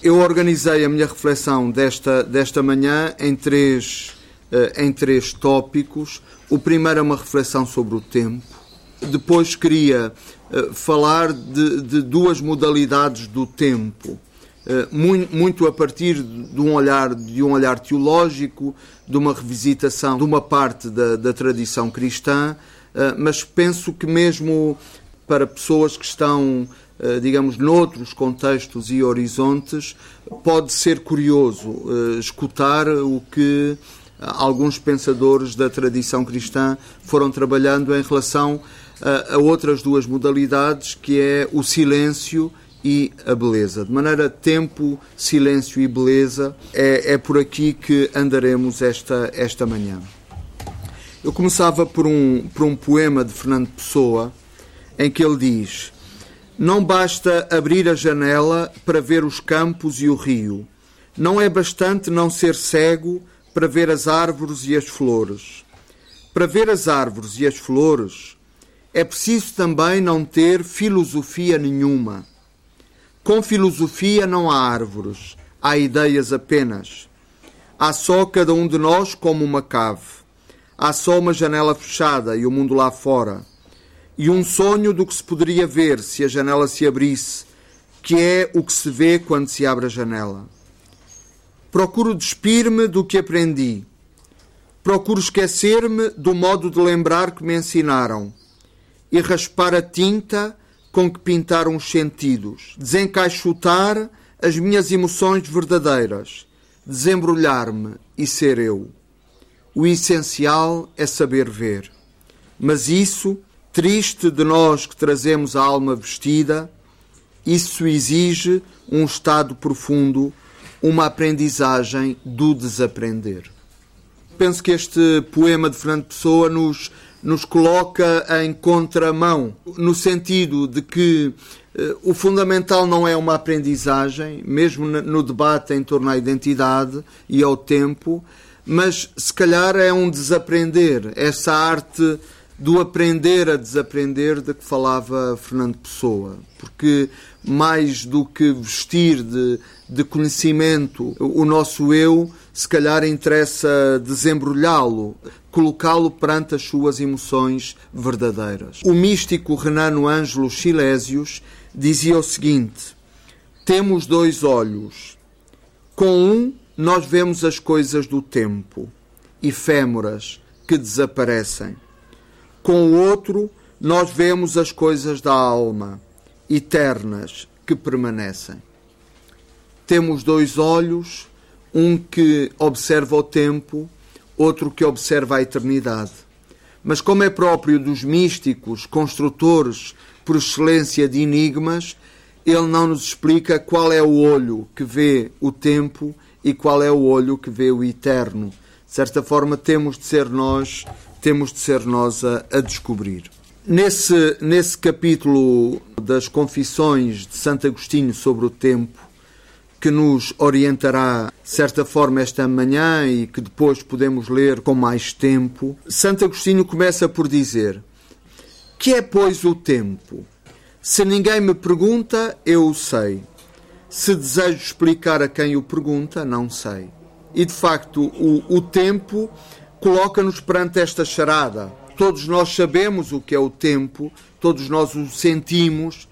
Eu organizei a minha reflexão desta, desta manhã em três, uh, em três tópicos. O primeiro é uma reflexão sobre o tempo. Depois queria uh, falar de, de, duas modalidades do tempo, uh, muito, a partir de um, olhar, de um olhar teológico, de uma revisitação de uma parte da, da tradição cristã, mas penso que mesmo para pessoas que estão eh, digamos, noutros contextos e horizontes, pode ser curioso eh, escutar o que alguns pensadores da tradição cristã foram trabalhando em relação a, a outras duas modalidades, que é o silêncio e a beleza. De maneira tempo, silêncio e beleza, é, é por aqui que andaremos esta, esta manhã. Eu começava por um, por um poema de Fernando Pessoa, em que ele diz não basta abrir a janela para ver os campos e o rio. Não é bastante não ser cego para ver as árvores e as flores. Para ver as árvores e as flores, é preciso também não ter filosofia nenhuma. Com filosofia não há árvores, há ideias apenas. Há só cada um de nós como uma cave. Há só uma janela fechada e o mundo lá fora e um sonho do que se poderia ver se a janela se abrisse, que é o que se vê quando se abre a janela. Procuro despir-me do que aprendi. Procuro esquecer-me do modo de lembrar que me ensinaram e raspar a tinta com que pintaram os sentidos, desencaixotar as minhas emoções verdadeiras, desembrulhar-me e ser eu. O essencial é saber ver. Mas isso Triste de nós que trazemos a alma vestida, isso exige um estado profundo, uma aprendizagem do desaprender. Penso que este poema de Fernando Pessoa nos, nos coloca em contramão, no sentido de que eh, o fundamental não é uma aprendizagem, mesmo no debate em torno à identidade e ao tempo, mas se calhar é um desaprender, essa arte do aprender a desaprender de que falava Fernando Pessoa, porque mais do que vestir de, de conhecimento o nosso eu, se calhar interessa desembrulhá-lo, colocá-lo perante as suas emoções verdadeiras. O místico Renano Ângelo Silésios dizia o seguinte: Temos dois olhos. Com um, nós vemos as coisas do tempo, efêmeras, que desaparecem com o outro, nós vemos as coisas da alma, eternas, que permanecem. Temos dois olhos, um que observa o tempo, outro que observa a eternidade. Mas, como é próprio dos místicos, construtores por excelência de enigmas, ele não nos explica qual é o olho que vê o tempo e qual é o olho que vê o eterno. De certa forma, temos de ser nós temos de ser nós a, a descobrir. Nesse, nesse capítulo das Confissões de Santo Agostinho sobre o tempo, que nos orientará, de certa forma, esta manhã e que depois podemos ler com mais tempo, Santo Agostinho começa por dizer: Que é, pois, o tempo? Se ninguém me pergunta, eu o sei. Se desejo explicar a quem o pergunta, não sei. E de facto, o, o tempo coloca-nos perante esta charada. Todos nós sabemos o que é o tempo, todos nós o sentimos,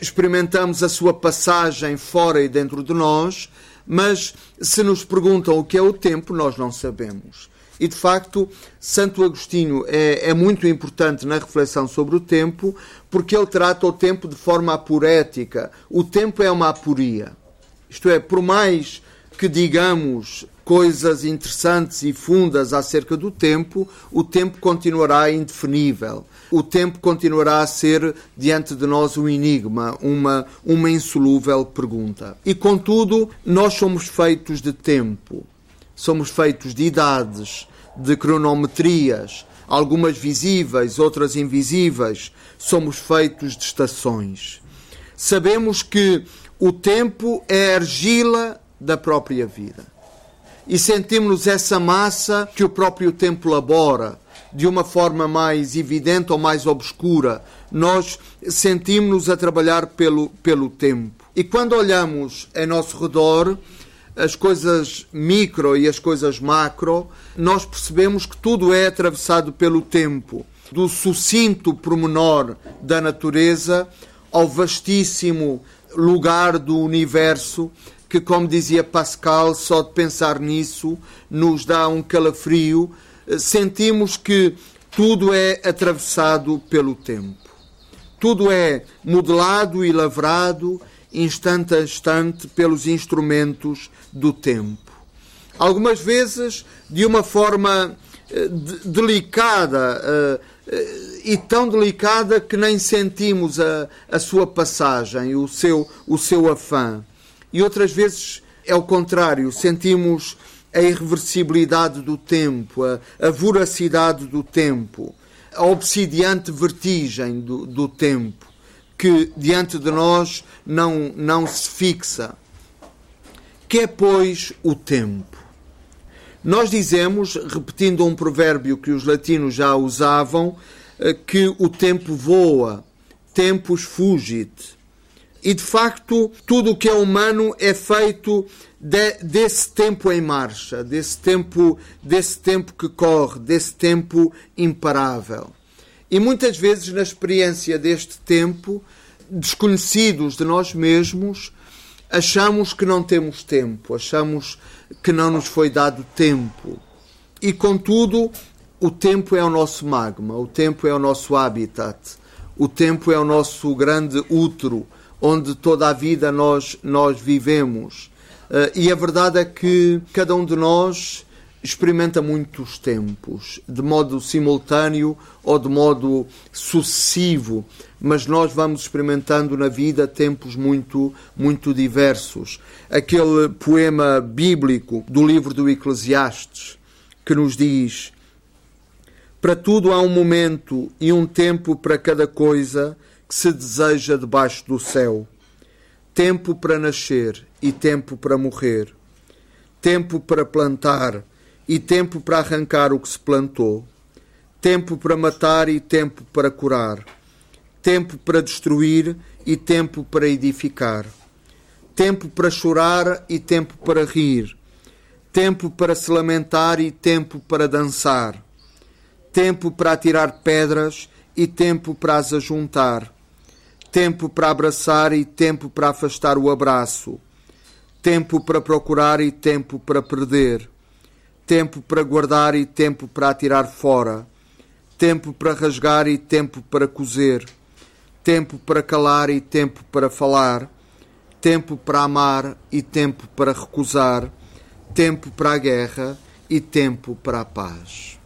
experimentamos a sua passagem fora e dentro de nós, mas se nos perguntam o que é o tempo, nós não sabemos. E de facto, Santo Agostinho é, é, muito importante na reflexão sobre o tempo, porque ele trata o tempo de forma aporética. O tempo é uma aporia. Isto é, por mais que digamos coisas interessantes e fundas acerca do tempo, o tempo continuará indefinível. O tempo continuará a ser diante de nós um enigma, uma, uma insolúvel pergunta. E contudo, nós somos feitos de tempo, somos feitos de idades, de cronometrias, algumas visíveis, outras invisíveis, somos feitos de estações. Sabemos que o tempo é a argila da própria vida e sentimos essa massa que o próprio tempo labora de uma forma mais evidente ou mais obscura. Nós sentimos-nos a trabalhar pelo, pelo tempo. E quando olhamos em nosso redor, as coisas micro e as coisas macro, nós percebemos que tudo é atravessado pelo tempo. Do sucinto promenor da natureza ao vastíssimo lugar do universo, que, como dizia Pascal, só de pensar nisso nos dá um calafrio. Sentimos que tudo é atravessado pelo tempo. Tudo é modelado e lavrado instante a instante pelos instrumentos do tempo. Algumas vezes de uma forma eh, delicada eh, eh, e tão delicada que nem sentimos a, a sua passagem, o seu, o seu afã. E outras vezes é o contrário, sentimos a irreversibilidade do tempo, a, a voracidade do tempo, a obsidiante vertigem do, do tempo, que diante de nós não, não se fixa. Que é, pois, o tempo? Nós dizemos, repetindo um provérbio que os latinos já usavam, eh, que o tempo voa, tempus fugit. E de facto, tudo o que é humano é feito de, desse tempo em marcha, desse tempo, desse tempo que corre, desse tempo imparável. E muitas vezes, na experiência deste tempo, desconhecidos de nós mesmos, achamos que não temos tempo, achamos que não nos foi dado tempo. E contudo, o tempo é o nosso magma, o tempo é o nosso habitat, o tempo é o nosso grande útero, onde toda a vida nós, nós vivemos. Uh, e a verdade é que cada um de nós experimenta muitos tempos, de modo simultâneo ou de modo sucessivo, mas nós vamos experimentando na vida tempos muito, muito diversos. Aquele poema bíblico do livro do Eclesiastes que nos diz: Para tudo há um momento e um tempo para cada coisa que se deseja debaixo do céu. Tempo para nascer e tempo para morrer. Tempo para plantar e tempo para arrancar o que se plantou, tempo para matar e tempo para curar, tempo para destruir e tempo para edificar, tempo para chorar e tempo para rir, tempo para se lamentar e tempo para dançar, tempo para atirar pedras e tempo para as ajuntar, tempo para abraçar e tempo para afastar o abraço, tempo para procurar e tempo para perder tempo para guardar e tempo para atirar fora, tempo para rasgar e tempo para coser, tempo para calar e tempo para falar, tempo para amar e tempo para recusar, tempo para a guerra e tempo para a paz.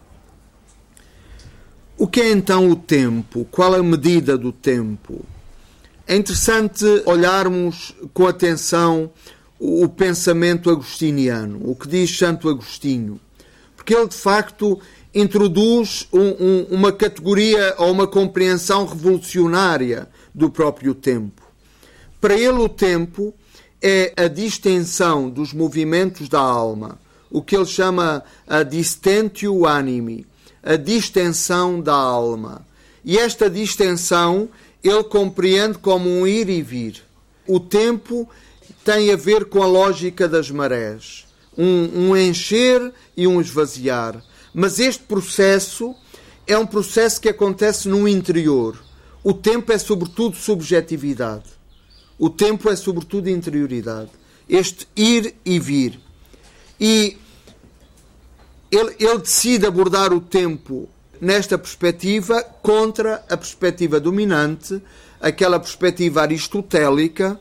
O que é então o tempo? Qual a medida do tempo? É interessante olharmos com atenção o pensamento agostiniano, o que diz Santo Agostinho, porque ele de facto introduz um, um, uma categoria ou uma compreensão revolucionária do próprio tempo. Para ele, o tempo é a distensão dos movimentos da alma, o que ele chama a distentio animi, a distensão da alma. E esta distensão ele compreende como um ir e vir. O tempo tem a ver com a lógica das marés. Um, um encher e um esvaziar. Mas este processo é um processo que acontece no interior. O tempo é sobretudo subjetividade. O tempo é sobretudo interioridade. Este ir e vir. E ele, ele decide abordar o tempo nesta perspectiva contra a perspectiva dominante, aquela perspectiva aristotélica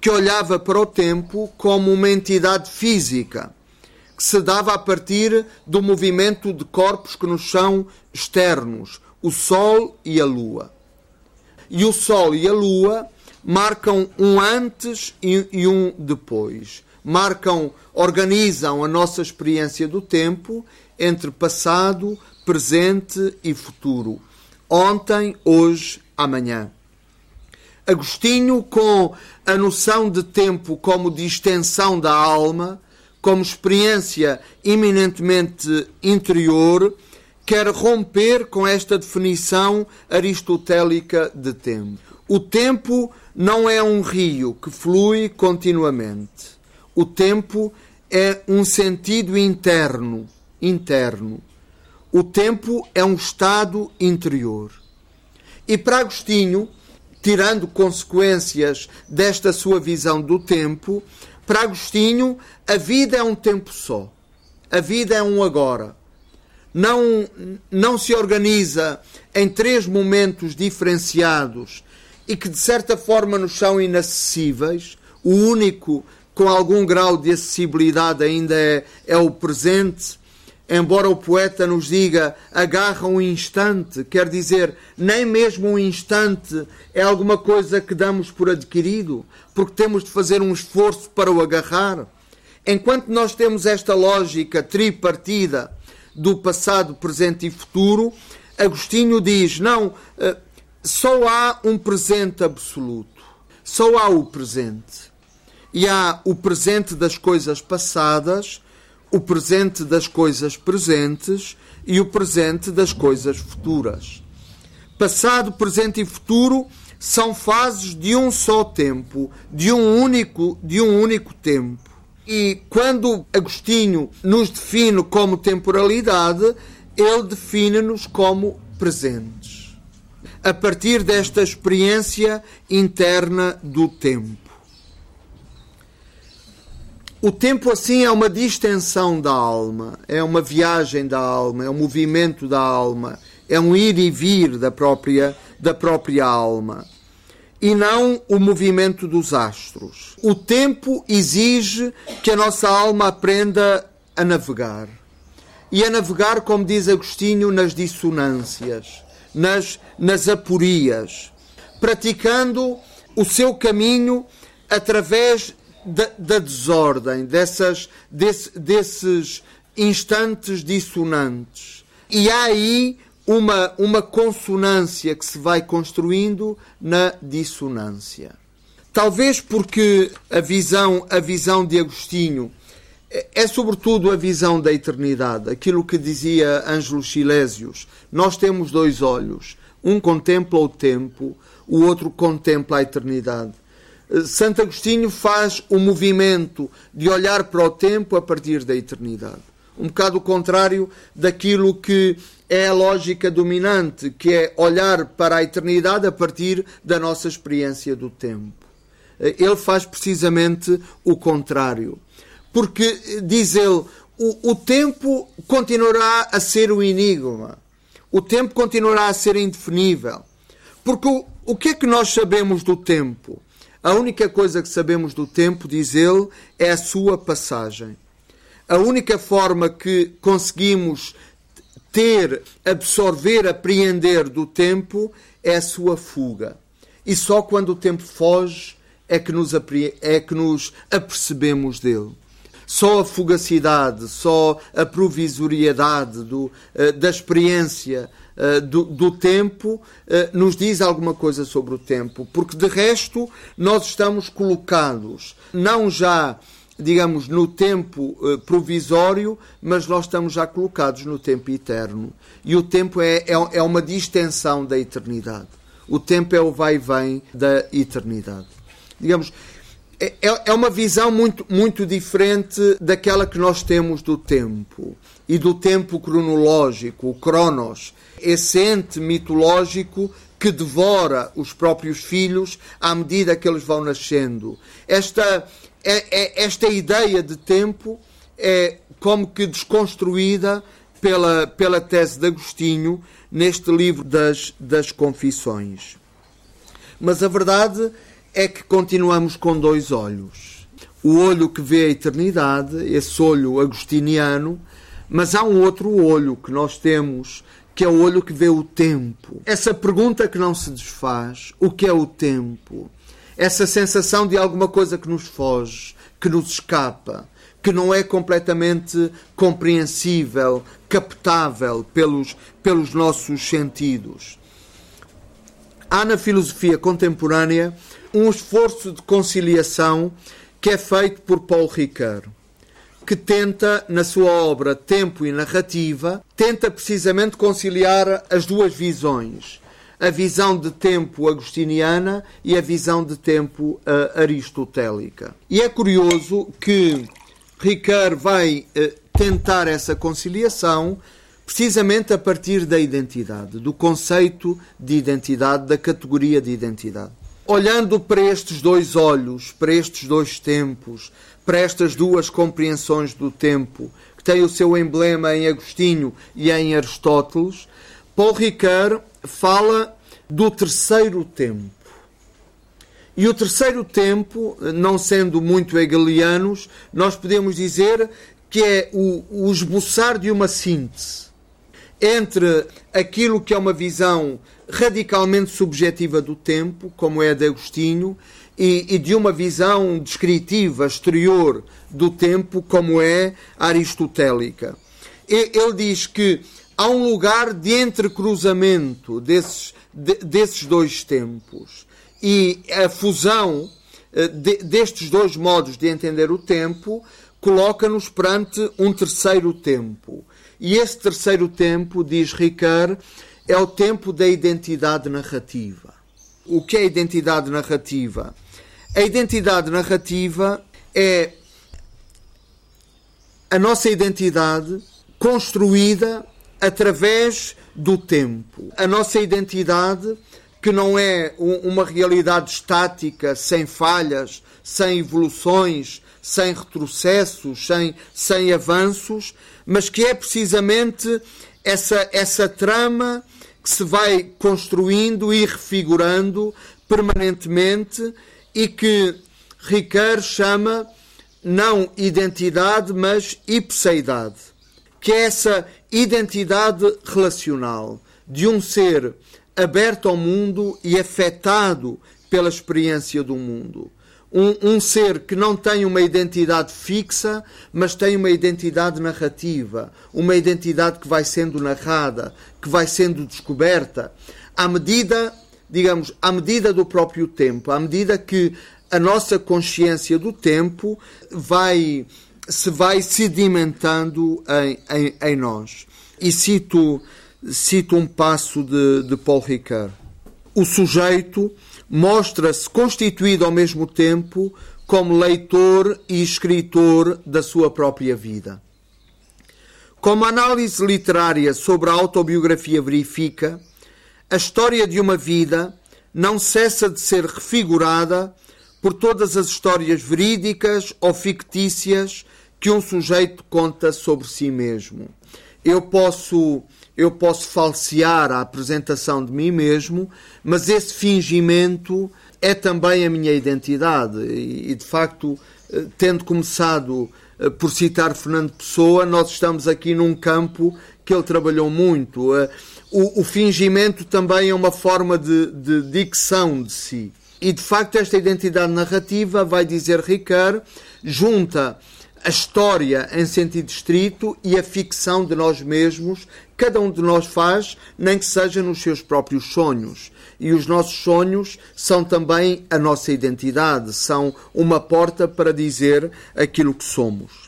que olhava para o tempo como uma entidade física, que se dava a partir do movimento de corpos que nos são externos, o Sol e a Lua. E o Sol e a Lua marcam um antes e um depois. Marcam, organizam a nossa experiência do tempo entre passado, presente e futuro. Ontem, hoje, amanhã. Agostinho, com a noção de tempo como de extensão da alma, como experiência eminentemente interior, quer romper com esta definição aristotélica de tempo. O tempo não é um rio que flui continuamente. O tempo é um sentido interno, interno. O tempo é um estado interior. E para Agostinho, tirando consequências desta sua visão do tempo, para Agostinho, a vida é um tempo só. A vida é um agora. Não, não se organiza em três momentos diferenciados e que de certa forma nos são inacessíveis. O único com algum grau de acessibilidade ainda é, é o presente. Embora o poeta nos diga agarra um instante, quer dizer, nem mesmo um instante é alguma coisa que damos por adquirido, porque temos de fazer um esforço para o agarrar. Enquanto nós temos esta lógica tripartida do passado, presente e futuro, Agostinho diz: não, eh, só há um presente absoluto. Só há o presente. E há o presente das coisas passadas, o presente das coisas presentes e o presente das coisas futuras. Passado, presente e futuro são fases de um só tempo, de um único, de um único tempo. E quando Agostinho nos define como temporalidade, ele define-nos como presentes a partir desta experiência interna do tempo. O tempo, assim, é uma distensão da alma, é uma viagem da alma, é um movimento da alma, é um ir e vir da própria, da própria alma. E não o movimento dos astros. O tempo exige que a nossa alma aprenda a navegar. E a navegar, como diz Agostinho, nas dissonâncias nas, nas aporias, praticando o seu caminho através da, da desordem, dessas, desse, desses instantes dissonantes. E há aí uma, uma consonância que se vai construindo na dissonância. Talvez porque a visão, a visão de Agostinho é, é sobretudo a visão da eternidade, aquilo que dizia Ângelo Silésios. Nós temos dois olhos, um contempla o tempo, o outro contempla a eternidade. Eh, Santo Agostinho faz o movimento de olhar para o tempo a partir da eternidade. Um bocado o contrário daquilo que é a lógica dominante, que é olhar para a eternidade a partir da nossa experiência do tempo. Eh, ele faz precisamente o contrário porque, diz ele, o, o tempo continuará a ser o enigma. O tempo continuará a ser indefinível. Porque o, o que é que nós sabemos do tempo? A única coisa que sabemos do tempo, diz ele, é a sua passagem. A única forma que conseguimos ter, absorver, apreender do tempo é a sua fuga. E só quando o tempo foge é que nos, é que nos apercebemos dele só a fugacidade, só a provisoriedade do, eh, da experiência eh, do, do, tempo eh, nos diz alguma coisa sobre o tempo, porque de resto nós estamos colocados não já digamos, no tempo provisório, mas nós estamos já colocados no tempo eterno. E o tempo é, é, é uma distensão da eternidade. O tempo é o vai e vem da eternidade. Digamos, é, é, é uma visão muito, muito diferente daquela que nós temos do tempo e do tempo cronológico, o Cronos, esse ente mitológico que devora os próprios filhos à medida que eles vão nascendo. Esta, é, é, esta ideia de tempo é como que desconstruída pela, pela tese de Agostinho neste livro das, das Confissões. Mas a verdade é que continuamos com dois olhos. O olho que vê a eternidade, esse olho agostiniano, mas há um outro olho que nós temos, que é o olho que vê o tempo. Essa pergunta que não se desfaz: o que é o tempo? Essa sensação de alguma coisa que nos foge, que nos escapa, que não é completamente compreensível, captável pelos, pelos nossos sentidos. Há na filosofia contemporânea um esforço de conciliação que é feito por Paulo Ricard, que tenta, na sua obra Tempo e Narrativa, tenta precisamente conciliar as duas visões. a visão de tempo agostiniana e a visão de tempo uh, aristotélica. E é curioso que Ricard vai uh, tentar essa conciliação precisamente a partir da identidade, do conceito de identidade, da categoria de identidade. Olhando para estes dois olhos, para estes dois tempos, para estas duas compreensões do tempo, que têm o seu emblema em Agostinho e em Aristóteles, Paul Ricard fala do terceiro tempo. E o terceiro tempo, não sendo muito hegelianos, nós podemos dizer que é o, o esboçar de uma síntese entre aquilo que é uma visão radicalmente subjetiva do tempo, como é de Agostinho, e, e, de uma visão descritiva exterior do tempo, como é aristotélica. Ele diz que há um lugar de entrecruzamento desses, de, desses dois tempos e a fusão eh, de, destes dois modos de entender o tempo coloca-nos perante um terceiro tempo. E esse terceiro tempo, diz Ricard, é o tempo da identidade narrativa. O que é identidade narrativa? A identidade narrativa é a nossa identidade construída através do tempo. A nossa identidade, que não é uma realidade estática, sem falhas, sem evoluções, sem retrocessos, sem, sem avanços, mas que é precisamente essa, essa trama que se vai construindo e refigurando permanentemente e que Ricard chama não identidade, mas ipseidade, que é essa identidade relacional de um ser aberto ao mundo e afetado pela experiência do mundo. Um, um, ser que não tem uma identidade fixa, mas tem uma identidade narrativa, uma identidade que vai sendo narrada, que vai sendo descoberta, à medida, digamos, à medida do próprio tempo, à medida que a nossa consciência do tempo vai se vai sedimentando em, em, em nós. E cito, cito um passo de, de Paul Ricard. O sujeito mostra-se constituído ao mesmo tempo como leitor e escritor da sua própria vida. Como a análise literária sobre a autobiografia verifica, a história de uma vida não cessa de ser refigurada por todas as histórias verídicas ou fictícias que um sujeito conta sobre si mesmo. Eu posso eu posso falsear a apresentação de mim mesmo, mas esse fingimento é também a minha identidade. E, de facto, eh, tendo começado eh, por citar Fernando Pessoa, nós estamos aqui num campo que ele trabalhou muito. O, o fingimento também é uma forma de, de dicção de si. E, de facto, esta identidade narrativa, vai dizer Ricard, junta a história em sentido estrito e a ficção de nós mesmos, cada um de nós faz, nem que seja nos seus próprios sonhos. E os nossos sonhos são também a nossa identidade, são uma porta para dizer aquilo que somos.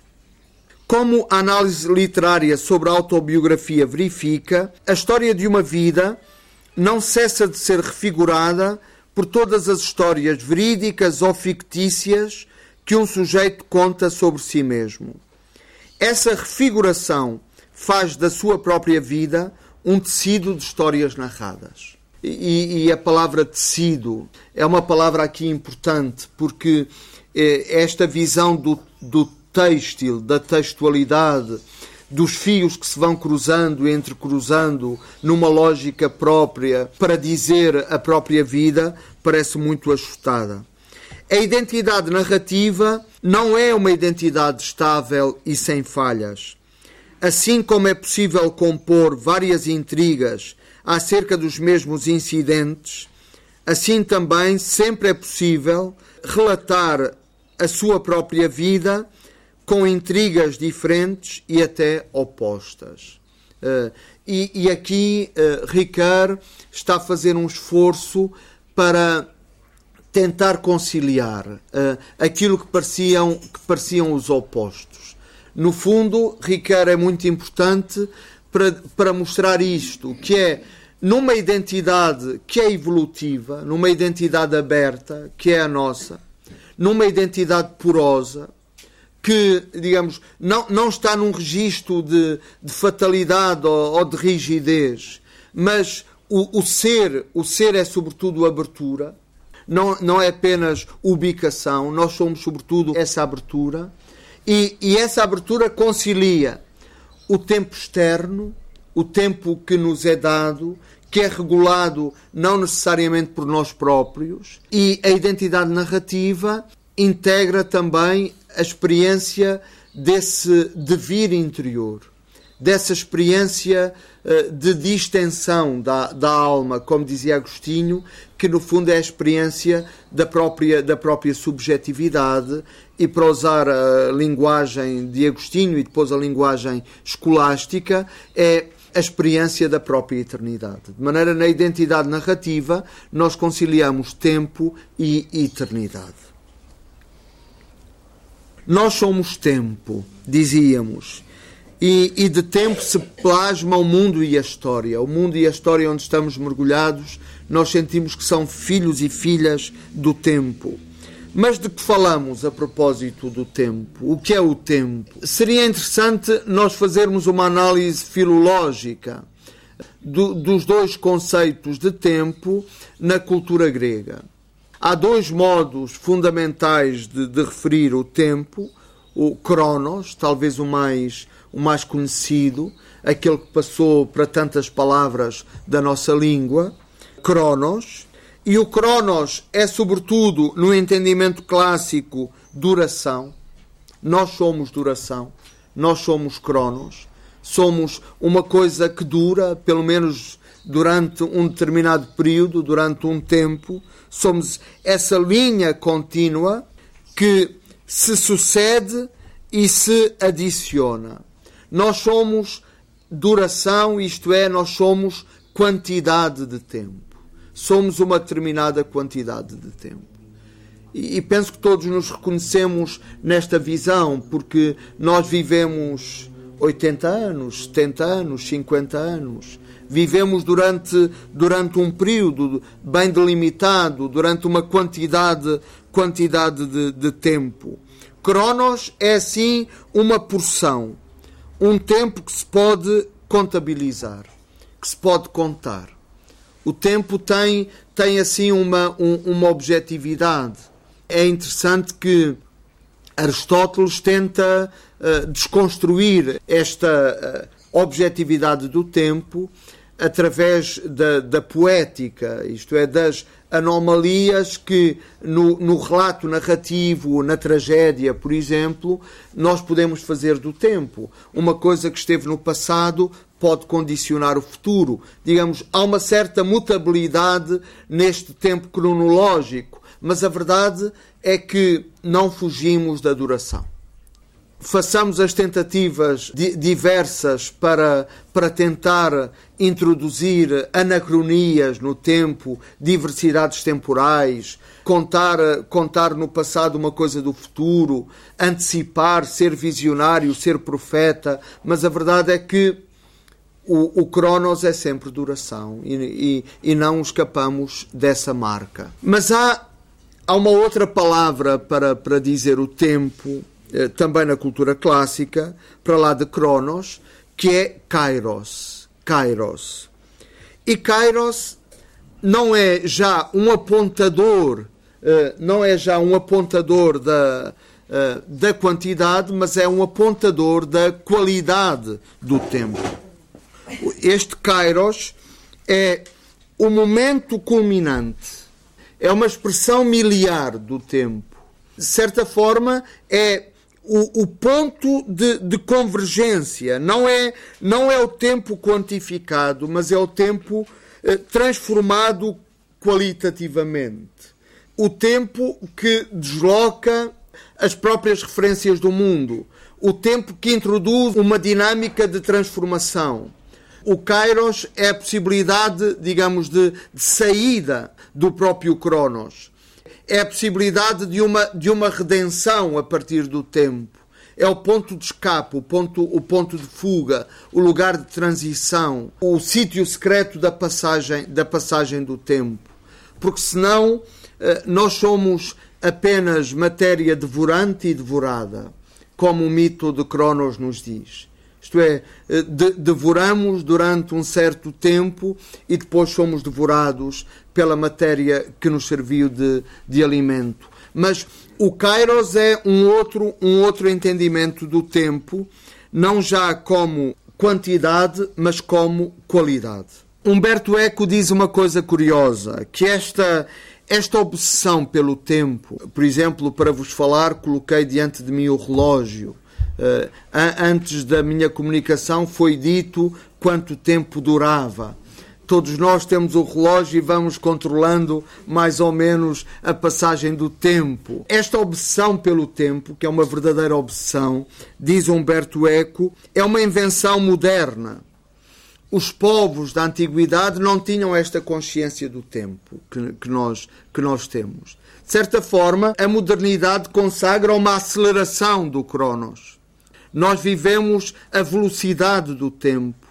Como a análise literária sobre a autobiografia verifica, a história de uma vida não cessa de ser refigurada por todas as histórias verídicas ou fictícias que um sujeito conta sobre si mesmo. Essa refiguração faz da sua própria vida um tecido de histórias narradas. E, e, a palavra tecido é uma palavra aqui importante porque eh, esta visão do, do têxtil, da textualidade, dos fios que se vão cruzando e entrecruzando numa lógica própria para dizer a própria vida, parece muito ajustada. A identidade narrativa não é uma identidade estável e sem falhas. Assim como é possível compor várias intrigas acerca dos mesmos incidentes, assim também sempre é possível relatar a sua própria vida com intrigas diferentes e até opostas. Uh, e, e, aqui uh, Ricard está a fazer um esforço para tentar conciliar uh, aquilo que pareciam, que pareciam os opostos. No fundo, Ricard é muito importante para, para mostrar isto, que é numa identidade que é evolutiva, numa identidade aberta, que é a nossa, numa identidade porosa, que, digamos, não, não está num registro de, de fatalidade ou, ou, de rigidez, mas o, o, ser, o ser é sobretudo abertura, não, não é apenas ubicação, nós somos sobretudo essa abertura, e, e essa abertura concilia o tempo externo, o tempo que nos é dado, que é regulado não necessariamente por nós próprios, e a identidade narrativa integra também a experiência desse devir interior, dessa experiência uh, de distensão da, da alma, como dizia Agostinho, que no fundo é a experiência da própria, da própria subjetividade e para usar a linguagem de Agostinho e depois a linguagem escolástica, é a experiência da própria eternidade. De maneira, na identidade narrativa, nós conciliamos tempo e eternidade. Nós somos tempo, dizíamos. E, e, de tempo se plasma o mundo e a história. O mundo e a história onde estamos mergulhados, nós sentimos que são filhos e filhas do tempo. Mas de que falamos a propósito do tempo? O que é o tempo? Seria interessante nós fazermos uma análise filológica do, dos dois conceitos de tempo na cultura grega. Há dois modos fundamentais de, de referir o tempo: o Cronos, talvez o mais, o mais conhecido, aquele que passou para tantas palavras da nossa língua, Cronos, e o Cronos é, sobretudo, no entendimento clássico, duração. Nós somos duração, nós somos Cronos, somos uma coisa que dura, pelo menos durante um determinado período, durante um tempo. Somos essa linha contínua que se sucede e se adiciona. Nós somos duração, isto é, nós somos quantidade de tempo somos uma determinada quantidade de tempo. E, penso que todos nos reconhecemos nesta visão, porque nós vivemos 80 anos, 70 anos, 50 anos. Vivemos durante, durante um período bem delimitado, durante uma quantidade, quantidade de, de tempo. Cronos é, assim, uma porção, um tempo que se pode contabilizar, que se pode contar o tempo tem, tem assim uma, um, uma objetividade. É interessante que Aristóteles tenta uh, desconstruir esta uh, objetividade do tempo através da, da, poética, isto é, das anomalias que no, no, relato narrativo, na tragédia, por exemplo, nós podemos fazer do tempo. Uma coisa que esteve no passado pode condicionar o futuro. Digamos, há uma certa mutabilidade neste tempo cronológico, mas a verdade é que não fugimos da duração. Façamos as tentativas diversas para, para tentar introduzir anacronias no tempo, diversidades temporais, contar, contar no passado uma coisa do futuro, antecipar, ser visionário, ser profeta, mas a verdade é que o, o Cronos é sempre duração e, e, e não escapamos dessa marca. Mas há, há uma outra palavra para, para dizer o tempo, também na cultura clássica, para lá de Cronos, que é Kairos. Kairos. E Kairos não é já um apontador, eh, não é já um apontador da, eh, da quantidade, mas é um apontador da qualidade do tempo este Kairos é o momento culminante, é uma expressão miliar do tempo. De certa forma, é o, o ponto de, de, convergência. Não é, não é o tempo quantificado, mas é o tempo eh, transformado qualitativamente. O tempo que desloca as próprias referências do mundo. O tempo que introduz uma dinâmica de transformação o Kairos é a possibilidade, digamos, de, de saída do próprio Cronos. É a possibilidade de uma, de uma redenção a partir do tempo. é o ponto de escape, o ponto, o ponto de fuga, o lugar de transição, o sítio secreto da passagem, da passagem do tempo. Porque senão eh, nós somos apenas matéria devorante e devorada, como o mito de Cronos nos diz. Isto é, eh, de, devoramos durante um certo tempo e depois somos devorados pela matéria que nos serviu de, de alimento. Mas o Kairos é um outro, um outro entendimento do tempo, não já como quantidade, mas como qualidade. Humberto Eco diz uma coisa curiosa, que esta, esta obsessão pelo tempo, por exemplo, para vos falar, coloquei diante de mim o relógio. Uh, antes da minha comunicação foi dito quanto tempo durava. Todos nós temos o relógio e vamos controlando mais ou menos a passagem do tempo. Esta obsessão pelo tempo, que é uma verdadeira obsessão, diz Humberto Eco, é uma invenção moderna. Os povos da antiguidade não tinham esta consciência do tempo que, que, nós, que nós temos. De certa forma, a modernidade consagra uma aceleração do Cronos. Nós vivemos a velocidade do tempo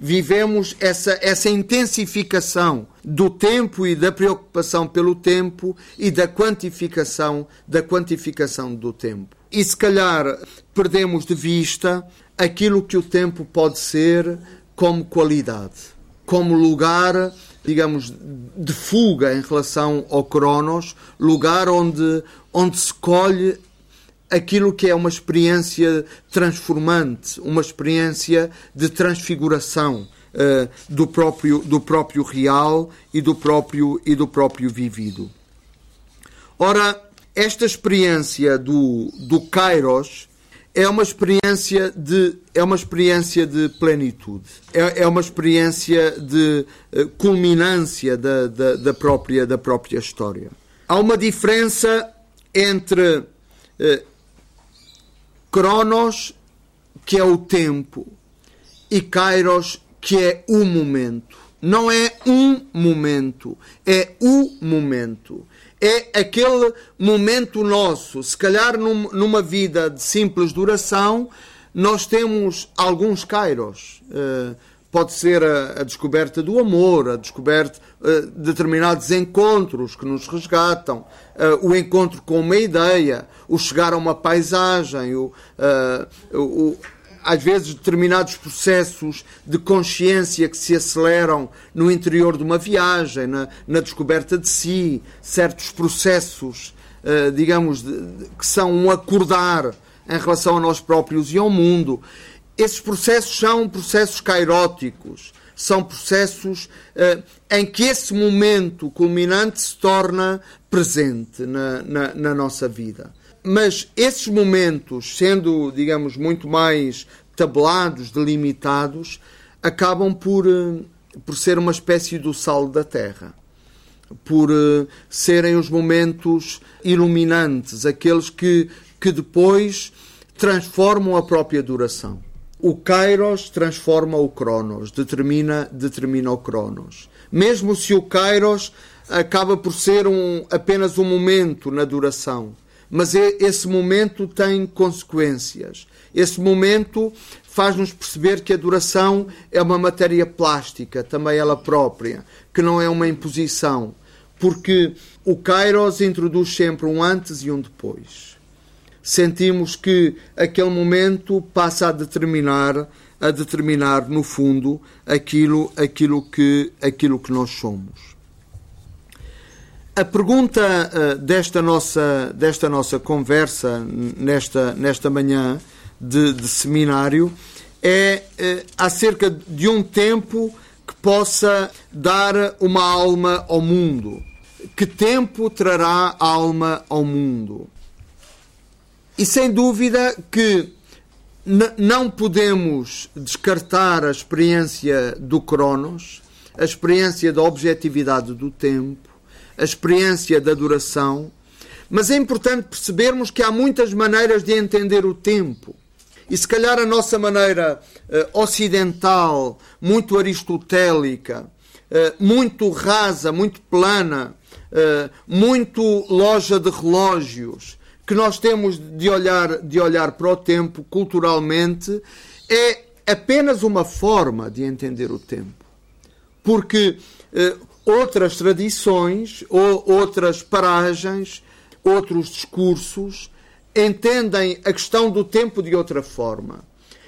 vivemos essa, essa intensificação do tempo e da preocupação pelo tempo e da quantificação da quantificação do tempo. E se calhar perdemos de vista aquilo que o tempo pode ser como qualidade, como lugar, digamos, de fuga em relação ao Cronos, lugar onde, onde se colhe aquilo que é uma experiência transformante, uma experiência de transfiguração uh, do, próprio, do próprio real e do próprio, e do próprio vivido. Ora, esta experiência do, do Kairos é uma experiência de, é uma experiência de plenitude, é, é uma experiência de uh, culminância da, da, da, própria, da própria história. Há uma diferença entre uh, Cronos, que é o tempo, e Kairos, que é o momento. Não é um momento, é o momento. É aquele momento nosso. Se calhar num, numa vida de simples duração, nós temos alguns Kairos. Uh, pode ser a, a, descoberta do amor, a descoberta uh, determinados encontros que nos resgatam, uh, o encontro com uma ideia, o chegar a uma paisagem, o, uh, o, às vezes determinados processos de consciência que se aceleram no interior de uma viagem, na, na descoberta de si, certos processos, digamos, de, de, que são um acordar em relação a nós próprios e ao mundo. Esses processos são processos cairóticos, são processos uh, em que esse momento culminante se torna presente na, na, na, nossa vida. Mas esses momentos, sendo, digamos, muito mais tabelados, delimitados, acabam por, uh, por ser uma espécie do sal da terra. Por uh, serem os momentos iluminantes, aqueles que, que depois transformam a própria duração. O Kairos transforma o Cronos, determina, determina o Cronos. Mesmo se o Kairos acaba por ser um, apenas um momento na duração, mas esse momento tem consequências. Esse momento faz-nos perceber que a duração é uma matéria plástica, também ela própria, que não é uma imposição, porque o Kairos introduz sempre um antes e um depois sentimos que aquele momento passa a determinar a determinar no fundo aquilo aquilo que aquilo que nós somos. A pergunta uh, desta nossa desta nossa conversa nesta nesta manhã de, de seminário é uh, acerca de um tempo que possa dar uma alma ao mundo. Que tempo trará alma ao mundo? E sem dúvida que não podemos descartar a experiência do Cronos, a experiência da objetividade do tempo, a experiência da duração, mas é importante percebermos que há muitas maneiras de entender o tempo. E se calhar a nossa maneira uh, ocidental, muito aristotélica, uh, muito rasa, muito plana, uh, muito loja de relógios, que nós temos de olhar, de olhar para o tempo culturalmente é apenas uma forma de entender o tempo. Porque eh, outras tradições ou outras paragens, outros discursos entendem a questão do tempo de outra forma.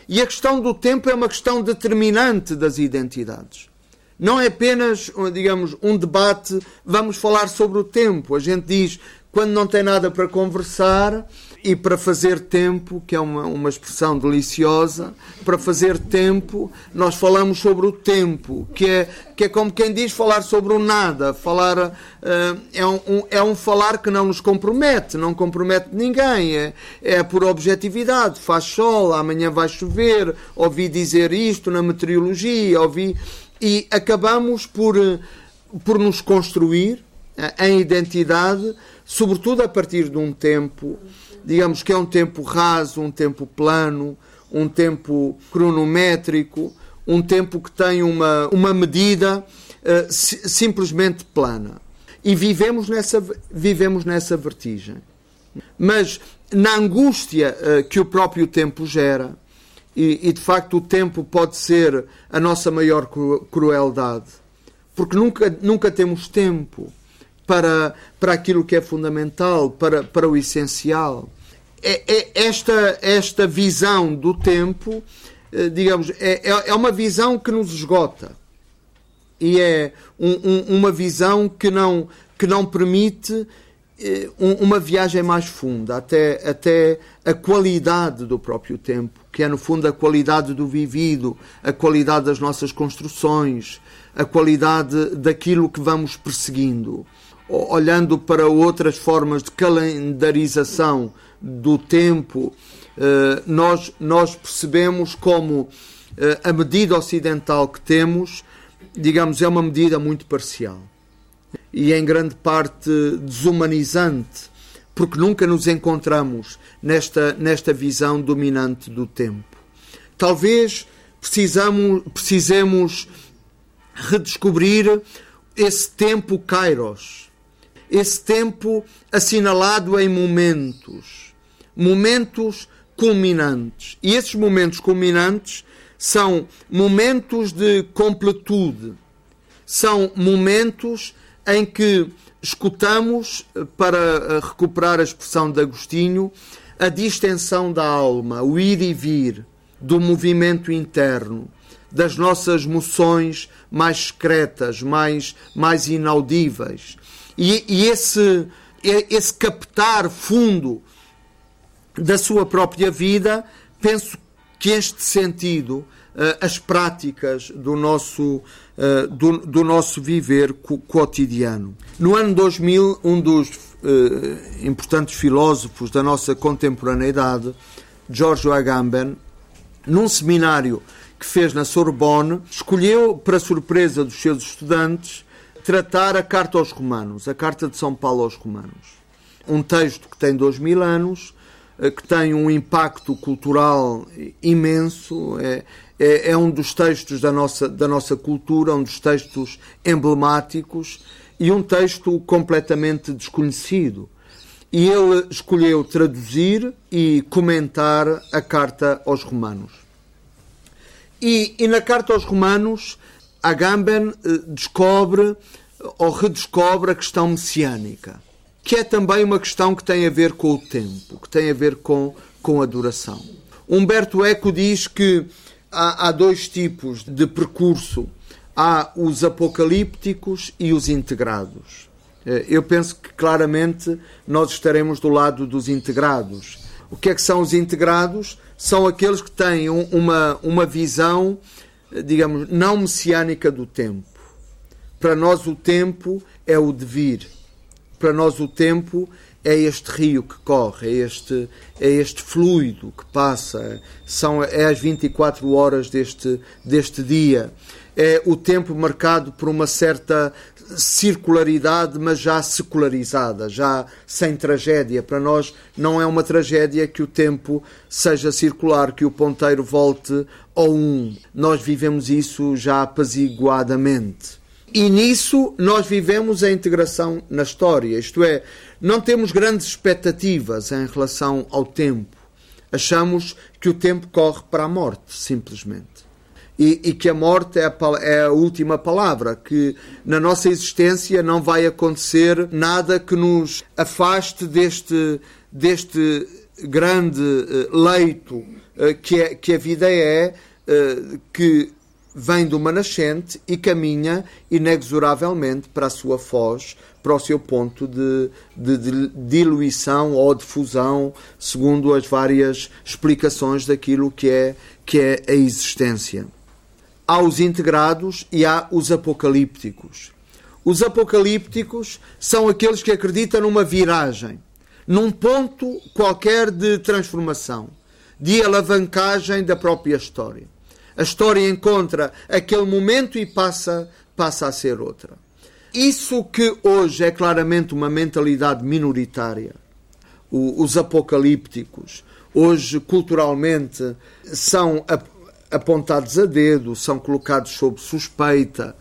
E a questão do tempo é uma questão determinante das identidades. Não é apenas, digamos, um debate, vamos falar sobre o tempo. A gente diz, quando não tem nada para conversar e para fazer tempo, que é uma, uma expressão deliciosa, para fazer tempo, nós falamos sobre o tempo, que é, que é como quem diz falar sobre o nada. Falar uh, é, um, um, é um falar que não nos compromete, não compromete ninguém, é, é por objetividade. Faz sol, amanhã vai chover, ouvi dizer isto na meteorologia, ouvi. E acabamos por, eh, por nos construir uh, em identidade sobretudo a partir de um tempo, digamos que é um tempo raso, um tempo plano, um tempo cronométrico, um tempo que tem uma, uma medida uh, simplesmente plana. E vivemos nessa, vivemos nessa vertigem. Mas na angústia uh, que o próprio tempo gera, e, e, de facto o tempo pode ser a nossa maior crueldade, porque nunca, nunca temos tempo para, para aquilo que é fundamental, para, para o essencial. É, é esta, esta visão do tempo, eh, digamos, é, é, é uma visão que nos esgota. E é um, um, uma visão que não, que não permite eh, uma viagem mais funda, até, até a qualidade do próprio tempo, que é no fundo a qualidade do vivido, a qualidade das nossas construções, a qualidade daquilo que vamos perseguindo olhando para outras formas de calendarização do tempo, eh, nós, nós percebemos como eh, a medida ocidental que temos, digamos, é uma medida muito parcial e em grande parte desumanizante, porque nunca nos encontramos nesta, nesta visão dominante do tempo. Talvez precisamos, precisemos redescobrir esse tempo kairos, esse tempo assinalado em momentos, momentos culminantes. E esses momentos culminantes são momentos de completude, são momentos em que escutamos, para eh, recuperar a expressão de Agostinho, a distensão da alma, o ir e vir do movimento interno, das nossas moções mais secretas, mais, mais inaudíveis, e, e esse, esse captar fundo da sua própria vida, penso que este sentido, eh, as práticas do nosso, eh, do, do nosso viver cotidiano. No ano 2000, um dos eh, importantes filósofos da nossa contemporaneidade, Giorgio Agamben, num seminário que fez na Sorbonne, escolheu, para surpresa dos seus estudantes, tratar a Carta aos Romanos, a Carta de São Paulo aos Romanos. Um texto que tem dois mil anos, eh, que tem um impacto cultural imenso, é, é, é, um dos textos da nossa, da nossa cultura, um dos textos emblemáticos e um texto completamente desconhecido. E ele escolheu traduzir e comentar a Carta aos Romanos. E, e na Carta aos Romanos Agamben eh, descobre ou redescobre a questão messiânica, que é também uma questão que tem a ver com o tempo, que tem a ver com, com a duração. Humberto Eco diz que há, há dois tipos de percurso. Há os apocalípticos e os integrados. Eh, eu penso que claramente nós estaremos do lado dos integrados. O que é que são os integrados? São aqueles que têm uma, uma visão digamos, não messiânica do tempo. Para nós o tempo é o devir. Para nós o tempo é este rio que corre, é este, é este fluido que passa, são, é as 24 horas deste, deste dia. É o tempo marcado por uma certa circularidade, mas já secularizada, já sem tragédia. Para nós não é uma tragédia que o tempo seja circular, que o ponteiro volte ao um. Nós vivemos isso já apaziguadamente. E nisso nós vivemos a integração na história, isto é, não temos grandes expectativas em relação ao tempo. Achamos que o tempo corre para a morte, simplesmente. E, e que a morte é a, é a, última palavra, que na nossa existência não vai acontecer nada que nos afaste deste, deste grande uh, leito uh, que, é, que a vida é, uh, que vem de uma nascente e caminha inexoravelmente para a sua foz, para o seu ponto de, de, de diluição ou de fusão, segundo as várias explicações daquilo que é, que é a existência. Há os integrados e há os apocalípticos. Os apocalípticos são aqueles que acreditam numa viragem, num ponto qualquer de transformação, de alavancagem da própria história. A história encontra aquele momento e passa, passa a ser outra. Isso que hoje é claramente uma mentalidade minoritária, os apocalípticos, hoje culturalmente são apontados a dedo, são colocados sob suspeita.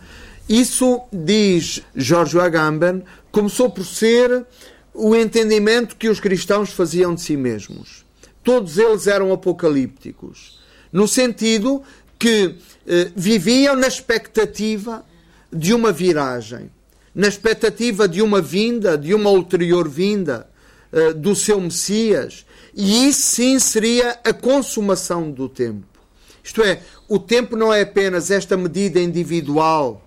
Isso, diz Jorge Agamben, começou por ser o entendimento que os cristãos faziam de si mesmos. Todos eles eram apocalípticos, no sentido que eh, viviam na expectativa de uma viragem, na expectativa de uma vinda, de uma ulterior vinda eh, do seu Messias. E isso sim seria a consumação do tempo. Isto é, o tempo não é apenas esta medida individual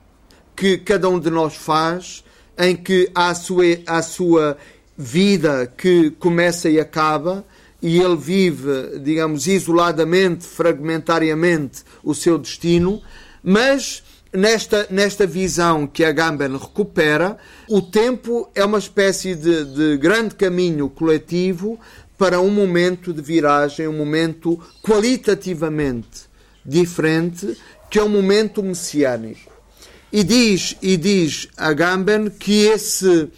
que cada um de nós faz, em que há a sua, a sua vida que começa e acaba, e ele vive, digamos, isoladamente, fragmentariamente, o seu destino, mas nesta, nesta visão que a Gamben recupera, o tempo é uma espécie de, de grande caminho coletivo para um momento de viragem, um momento qualitativamente diferente, que é um momento messiânico. E diz, e diz a Gamben que esse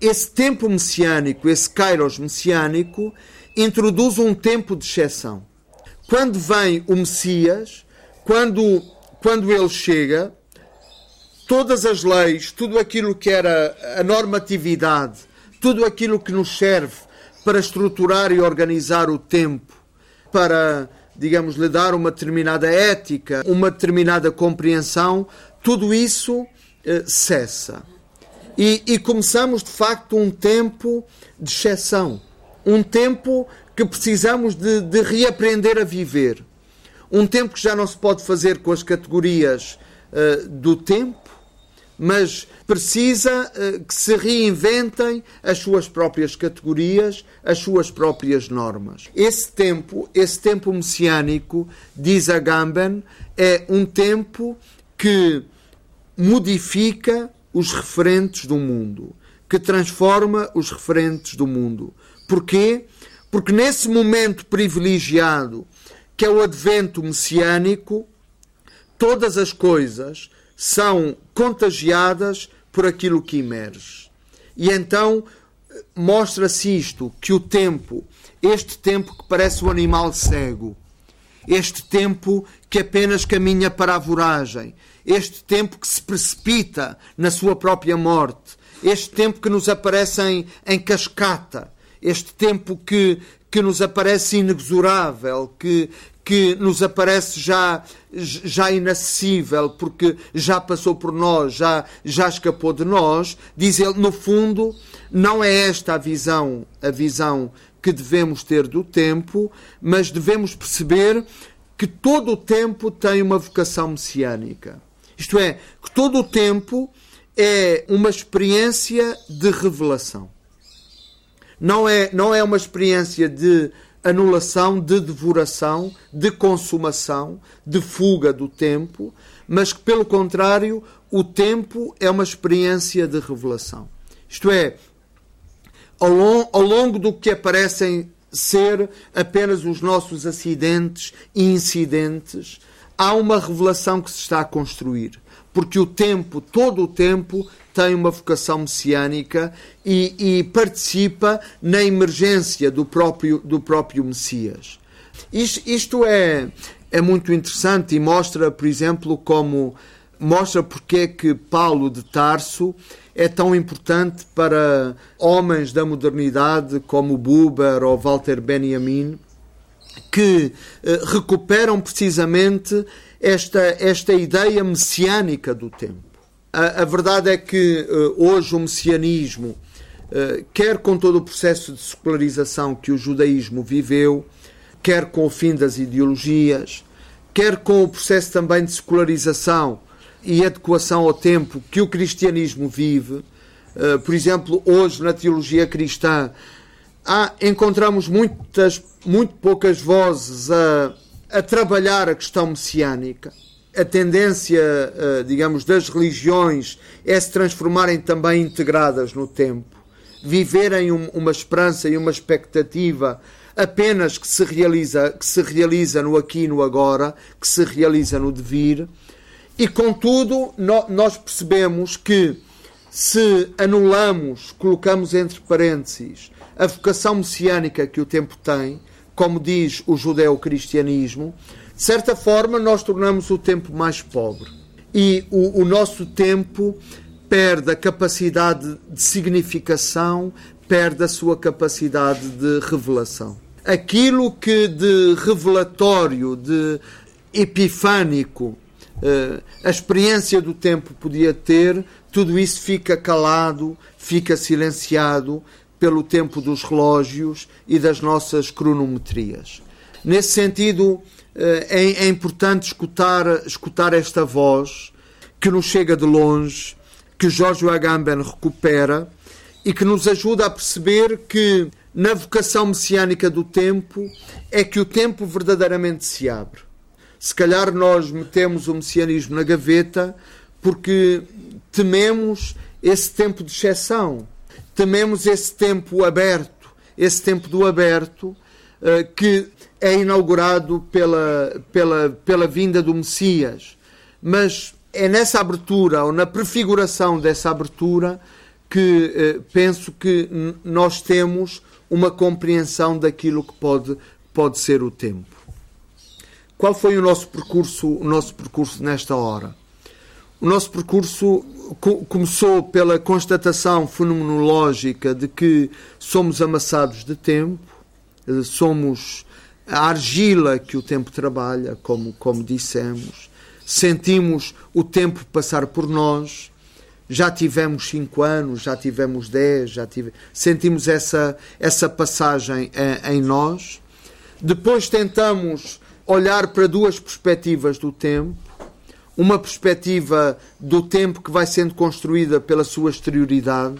esse tempo messiânico, esse kairos messiânico, introduz um tempo de exceção. Quando vem o Messias, quando, quando ele chega, todas as leis, tudo aquilo que era a normatividade, tudo aquilo que nos serve para estruturar e organizar o tempo, para, digamos, lhe dar uma determinada ética, uma determinada compreensão, tudo isso eh, cessa. E, e começamos, de facto, um tempo de exceção. Um tempo que precisamos de, de, reaprender a viver. Um tempo que já não se pode fazer com as categorias uh, do tempo, mas precisa uh, que se reinventem as suas próprias categorias, as suas próprias normas. Esse tempo, esse tempo messiânico, diz Agamben, é um tempo que modifica os referentes do mundo, que transforma os referentes do mundo. Porquê? Porque nesse momento privilegiado, que é o advento messiânico, todas as coisas são contagiadas por aquilo que emerge. E então mostra-se isto, que o tempo, este tempo que parece um animal cego, este tempo que apenas caminha para a voragem, este tempo que se precipita na sua própria morte, este tempo que nos aparece em, em cascata, este tempo que, que nos aparece inexorável, que, que nos aparece já, já inacessível, porque já passou por nós, já, já escapou de nós, diz ele, no fundo, não é esta a visão, a visão que devemos ter do tempo, mas devemos perceber que todo o tempo tem uma vocação messiânica. Isto é, que todo o tempo é uma experiência de revelação. Não é, não é uma experiência de anulação, de devoração, de consumação, de fuga do tempo, mas que, pelo contrário, o tempo é uma experiência de revelação. Isto é, ao, long, ao longo do que aparecem ser apenas os nossos acidentes e incidentes, há uma revelação que se está a construir. Porque o tempo, todo o tempo, tem uma vocação messiânica e, e participa na emergência do próprio, do próprio Messias. Isto, isto é, é muito interessante e mostra, por exemplo, como mostra porque é que Paulo de Tarso é tão importante para homens da modernidade como Buber ou Walter Benjamin, que eh, recuperam precisamente esta, esta ideia messiânica do tempo. A, a verdade é que eh, hoje o messianismo, eh, quer com todo o processo de secularização que o judaísmo viveu, quer com o fim das ideologias, quer com o processo também de secularização e adequação ao tempo que o cristianismo vive. Eh, por exemplo, hoje na teologia cristã há, encontramos muitas, muito poucas vozes a, a trabalhar a questão messiânica. A tendência, eh, digamos, das religiões é se transformarem também integradas no tempo, viverem uma esperança e uma expectativa apenas que se realiza, que se realiza no aqui e no agora, que se realiza no devir. E contudo, nós percebemos que se anulamos, colocamos entre parênteses, a vocação messiânica que o tempo tem, como diz o judeu-cristianismo, de certa forma nós tornamos o tempo mais pobre. E o, o nosso tempo perde a capacidade de significação, perde a sua capacidade de revelação aquilo que de revelatório, de epifânico, eh, a experiência do tempo podia ter, tudo isso fica calado, fica silenciado pelo tempo dos relógios e das nossas cronometrias. Nesse sentido, é, é importante escutar, escutar esta voz que nos chega de longe, que Jorge Agamben recupera e que nos ajuda a perceber que na vocação messiânica do tempo é que o tempo verdadeiramente se abre. Se calhar nós metemos o messianismo na gaveta porque tememos esse tempo de exceção, tememos esse tempo aberto, esse tempo do aberto eh, que é inaugurado pela, pela, pela vinda do Messias. Mas é nessa abertura, ou na prefiguração dessa abertura, que eh, penso que nós temos uma compreensão daquilo que pode, pode ser o tempo. Qual foi o nosso percurso, o nosso percurso nesta hora? O nosso percurso co começou pela constatação fenomenológica de que somos amassados de tempo, eh, somos a argila que o tempo trabalha, como, como dissemos, sentimos o tempo passar por nós, já tivemos cinco anos, já tivemos dez, já tive... sentimos essa, essa passagem em, em nós. Depois tentamos olhar para duas perspectivas do tempo. Uma perspectiva do tempo que vai sendo construída pela sua exterioridade,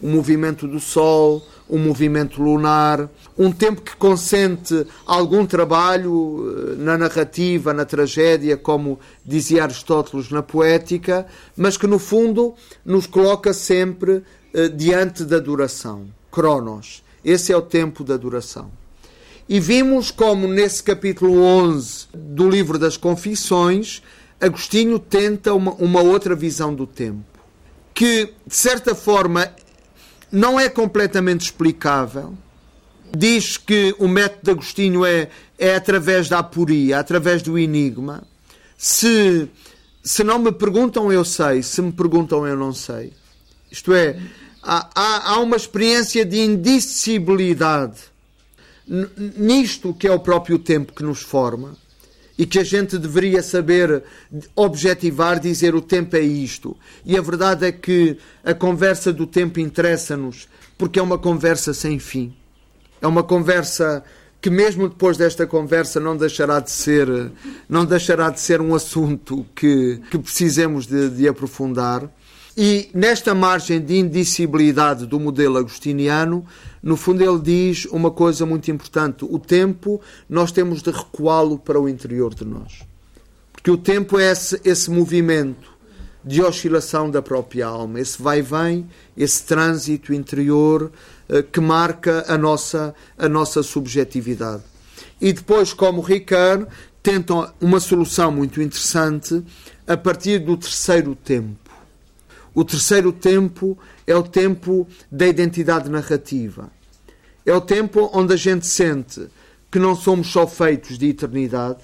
o movimento do Sol, o movimento lunar, um tempo que consente algum trabalho eh, na narrativa, na tragédia, como dizia Aristóteles na poética, mas que no fundo nos coloca sempre eh, diante da duração. Cronos. Esse é o tempo da duração. E vimos como nesse capítulo 11 do livro das Confissões, Agostinho tenta uma, uma outra visão do tempo, que de certa forma não é completamente explicável. Diz que o método de Agostinho é, é através da aporia, através do enigma. Se, se não me perguntam, eu sei. Se me perguntam, eu não sei. Isto é, há, há, uma experiência de indicibilidade nisto que é o próprio tempo que nos forma e que a gente deveria saber objetivar, dizer o tempo é isto. E a verdade é que a conversa do tempo interessa-nos porque é uma conversa sem fim. É uma conversa que mesmo depois desta conversa não deixará de ser não deixará de ser um assunto que, que precisemos de, de aprofundar. E nesta margem de indicibilidade do modelo agostiniano, no fundo ele diz uma coisa muito importante: o tempo nós temos de recuá-lo para o interior de nós. Porque o tempo é esse, esse movimento de oscilação da própria alma, esse vai e vem, esse trânsito interior eh, que marca a nossa, a nossa subjetividade. E depois, como Ricard, tentam uma solução muito interessante a partir do terceiro tempo. O terceiro tempo é o tempo da identidade narrativa. É o tempo onde a gente sente que não somos só feitos de eternidade,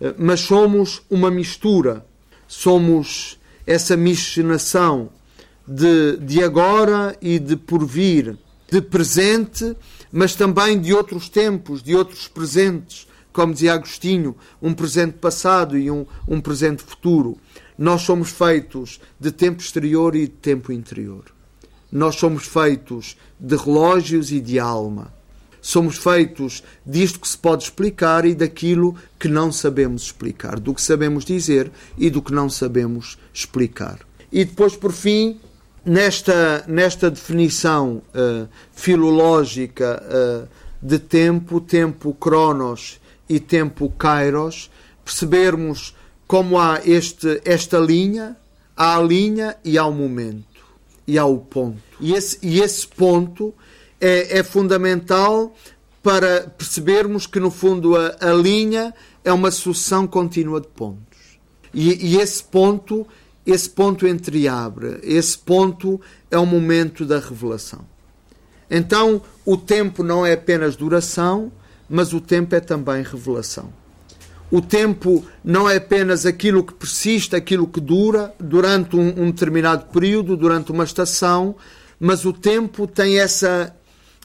eh, mas somos uma mistura. somos essa miscigenação de, de agora e de porvir, de presente, mas também de outros tempos, de outros presentes, como dizia Agostinho, um presente passado e um, um presente futuro. Nós somos feitos de tempo exterior e de tempo interior. Nós somos feitos de relógios e de alma. Somos feitos disto que se pode explicar e daquilo que não sabemos explicar, do que sabemos dizer e do que não sabemos explicar. E depois, por fim, nesta, nesta definição uh, filológica uh, de tempo, tempo cronos e tempo kairos, percebermos como há este, esta linha, há a linha e há o momento, e há o ponto. E esse, e esse ponto é, é fundamental para percebermos que, no fundo, a, a linha é uma sucessão contínua de pontos. E, e esse ponto esse ponto entreabre, esse ponto é o momento da revelação. Então, o tempo não é apenas duração, mas o tempo é também revelação. O tempo não é apenas aquilo que persiste, aquilo que dura durante um, um determinado período, durante uma estação, mas o tempo tem essa,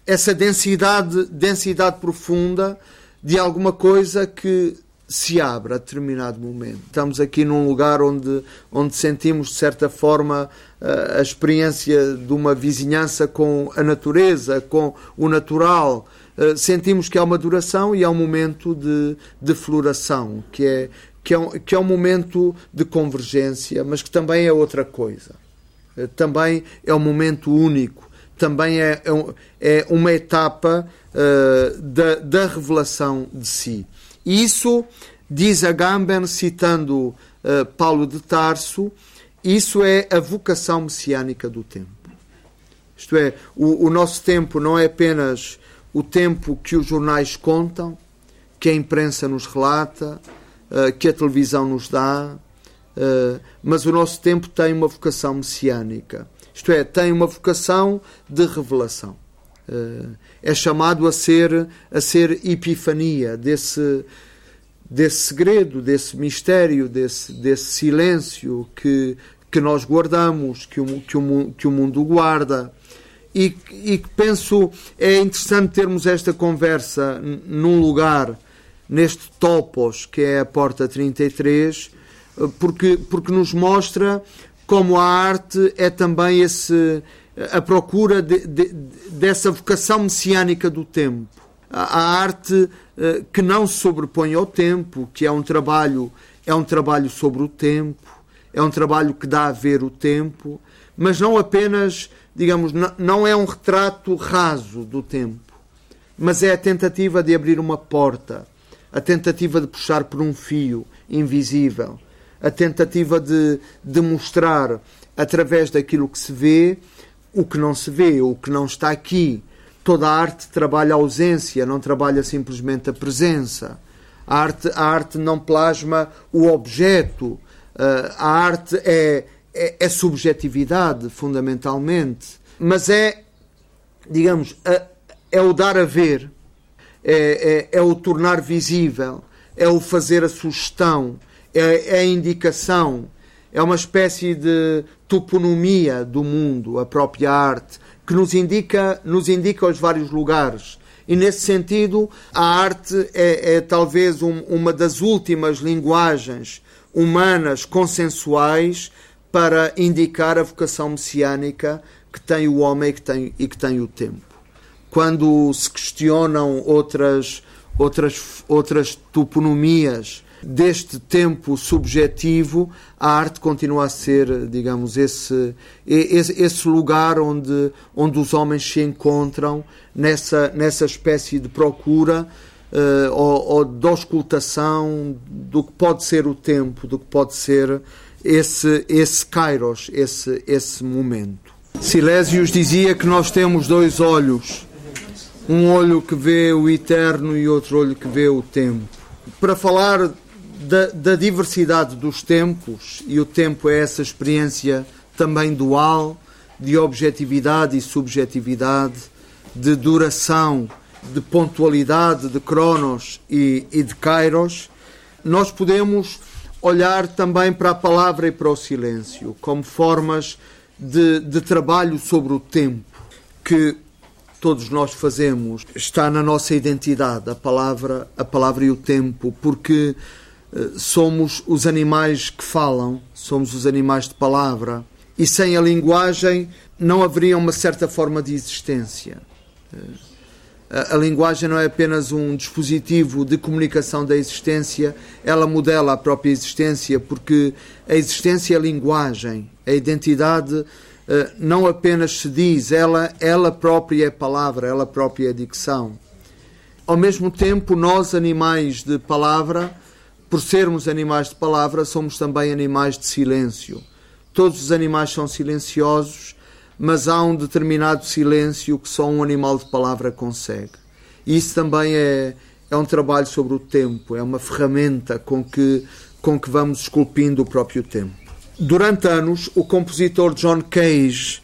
essa densidade, densidade profunda de alguma coisa que se abre a determinado momento. Estamos aqui num lugar onde, onde sentimos, de certa forma, a experiência de uma vizinhança com a natureza, com o natural. Sentimos que há uma duração e há um momento de, de floração, que é, que, é um, que é um momento de convergência, mas que também é outra coisa. Também é um momento único, também é, é, é uma etapa uh, da, da revelação de si. E isso, diz Agamben, citando uh, Paulo de Tarso, isso é a vocação messiânica do tempo. Isto é, o, o nosso tempo não é apenas o tempo que os jornais contam, que a imprensa nos relata, uh, que a televisão nos dá, uh, mas o nosso tempo tem uma vocação messiânica. Isto é, tem uma vocação de revelação. Uh, é chamado a ser, a ser epifania desse, desse segredo, desse mistério, desse, desse silêncio que, que nós guardamos, que o, que o, que o mundo guarda. E, e penso é interessante termos esta conversa num lugar, neste topos, que é a Porta 33, porque, porque nos mostra como a arte é também esse, a procura de, de, dessa vocação messiânica do tempo. A, a arte uh, que não se sobrepõe ao tempo, que é um trabalho, é um trabalho sobre o tempo, é um trabalho que dá a ver o tempo, mas não apenas, digamos, não, é um retrato raso do tempo, mas é a tentativa de abrir uma porta, a tentativa de puxar por um fio invisível, a tentativa de, de mostrar através daquilo que se vê o que não se vê, o que não está aqui. Toda a arte trabalha a ausência, não trabalha simplesmente a presença. A arte, a arte não plasma o objeto. Uh, a arte é, é, é, subjetividade, fundamentalmente. Mas é, digamos, é, é o dar a ver, é, é, é, o tornar visível, é o fazer a sugestão, é, é a indicação, é uma espécie de toponomia do mundo, a própria arte, que nos indica, nos indica os vários lugares. E nesse sentido, a arte é, é talvez um, uma das últimas linguagens humanas consensuais para indicar a vocação messiânica que tem o homem e que tem, e que tem o tempo. Quando se questionam outras, outras, outras toponomias deste tempo subjetivo, a arte continua a ser, digamos, esse, esse, esse, lugar onde, onde os homens se encontram nessa, nessa espécie de procura uh, ou, ou de auscultação do que pode ser o tempo, do que pode ser esse, esse kairos, esse, esse momento. Silésios dizia que nós temos dois olhos, um olho que vê o eterno e outro olho que vê o tempo. Para falar da, da, diversidade dos tempos, e o tempo é essa experiência também dual, de objetividade e subjetividade, de duração, de pontualidade, de cronos e, e de kairos, nós podemos olhar também para a palavra e para o silêncio, como formas de, de trabalho sobre o tempo que todos nós fazemos. Está na nossa identidade a palavra, a palavra e o tempo, porque eh, somos os animais que falam, somos os animais de palavra. E sem a linguagem não haveria uma certa forma de existência. A, a, linguagem não é apenas um dispositivo de comunicação da existência, ela modela a própria existência, porque a existência é a linguagem, a identidade eh, não apenas se diz, ela, ela própria é palavra, ela própria é dicção. Ao mesmo tempo, nós, animais de palavra, por sermos animais de palavra, somos também animais de silêncio. Todos os animais são silenciosos, mas há um determinado silêncio que só um animal de palavra consegue. Isso também é, é um trabalho sobre o tempo, é uma ferramenta com que, com que vamos esculpindo o próprio tempo. Durante anos, o compositor John Cage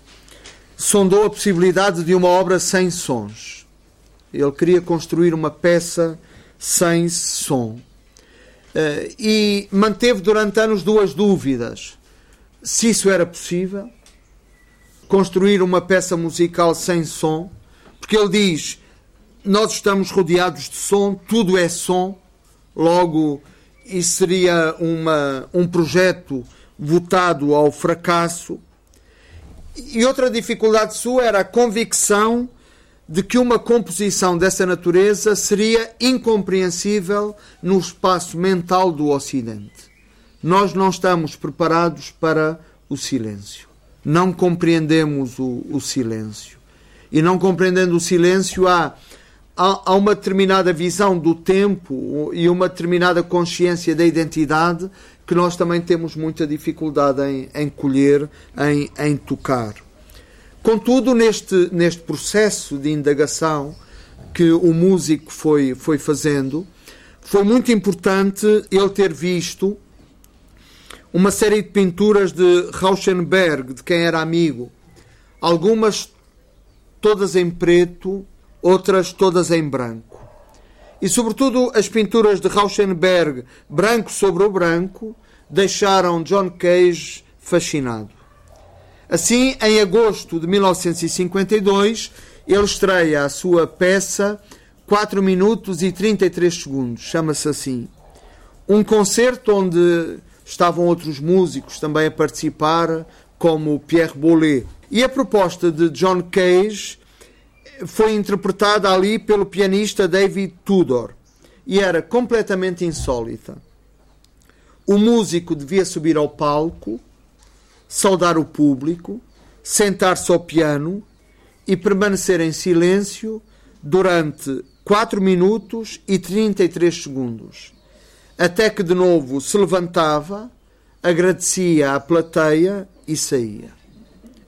sondou a possibilidade de uma obra sem sons. Ele queria construir uma peça sem som. Uh, e manteve durante anos duas dúvidas: se isso era possível, construir uma peça musical sem som, porque ele diz: nós estamos rodeados de som, tudo é som, logo isso seria uma, um projeto votado ao fracasso. E outra dificuldade sua era a convicção de que uma composição dessa natureza seria incompreensível no espaço mental do Ocidente. Nós não estamos preparados para o silêncio. Não compreendemos o, o silêncio. E não compreendendo o silêncio, há, há, há uma determinada visão do tempo e uma determinada consciência da identidade que nós também temos muita dificuldade em, em colher, em, em tocar. Contudo, neste, neste processo de indagação que o músico foi, foi fazendo, foi muito importante ele ter visto uma série de pinturas de Rauschenberg, de quem era amigo. Algumas todas em preto, outras todas em branco e, sobretudo, as pinturas de Rauschenberg, branco sobre o branco, deixaram John Cage fascinado. Assim, em agosto de 1952, ele estreia a sua peça 4 minutos e 33 segundos, chama-se assim. Um concerto onde estavam outros músicos também a participar, como Pierre Boulez. E a proposta de John Cage foi interpretada ali pelo pianista David Tudor e era completamente insólita. O músico devia subir ao palco, saudar o público, sentar-se ao piano e permanecer em silêncio durante 4 minutos e 33 segundos, até que de novo se levantava, agradecia à plateia e saía.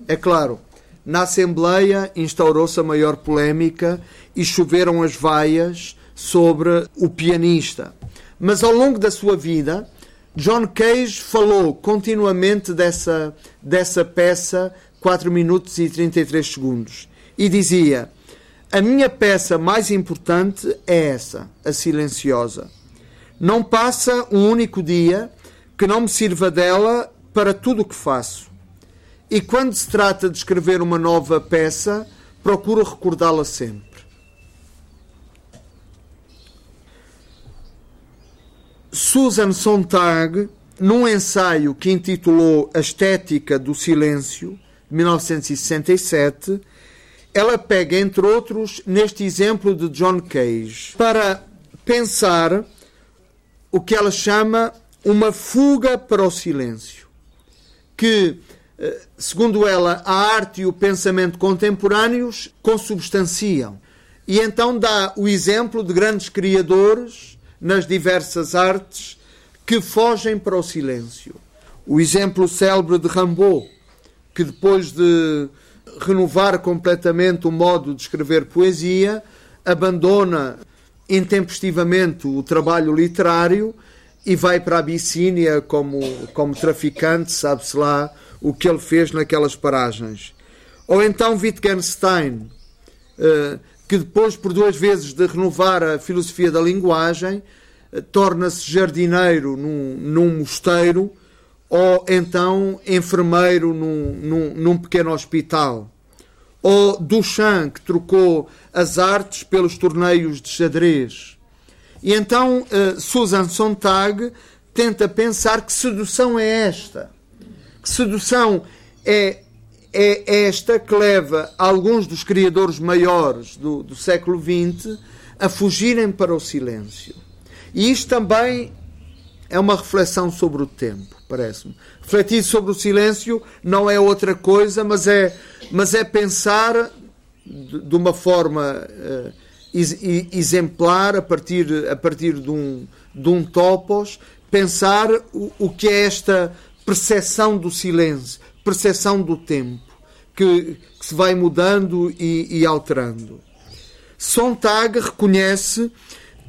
É claro, na Assembleia instaurou-se a maior polémica e choveram as vaias sobre o pianista. Mas ao longo da sua vida, John Cage falou continuamente dessa, dessa peça 4 minutos e 33 segundos e dizia: A minha peça mais importante é essa, a silenciosa. Não passa um único dia que não me sirva dela para tudo o que faço. E quando se trata de escrever uma nova peça, procuro recordá-la sempre. Susan Sontag, num ensaio que intitulou A Estética do Silêncio, de 1967, ela pega, entre outros, neste exemplo de John Cage, para pensar o que ela chama uma fuga para o silêncio, que eh, segundo ela, a arte e o pensamento contemporâneos consubstanciam. E então dá o exemplo de grandes criadores nas diversas artes que fogem para o silêncio. O exemplo célebre de Rimbaud, que depois de renovar completamente o modo de escrever poesia, abandona intempestivamente o trabalho literário e vai para a Abissínia como, como traficante, sabe-se lá, o que ele fez naquelas paragens. Ou então Wittgenstein, eh, que depois, por duas vezes, de renovar a filosofia da linguagem, torna-se jardineiro num, num mosteiro ou então enfermeiro num, num, num pequeno hospital. Ou Duchamp, que trocou as artes pelos torneios de xadrez. E então uh, Susan Sontag tenta pensar que sedução é esta. Que sedução é, é esta que leva alguns dos criadores maiores do, do século XX a fugirem para o silêncio. E isto também é uma reflexão sobre o tempo, parece-me. Refletir sobre o silêncio não é outra coisa, mas é, mas é pensar de uma forma uh, exemplar, a partir, a partir de, um, de um topos, pensar o, o que é esta percepção do silêncio, percepção do tempo, que, que se vai mudando e, e alterando. Sontag reconhece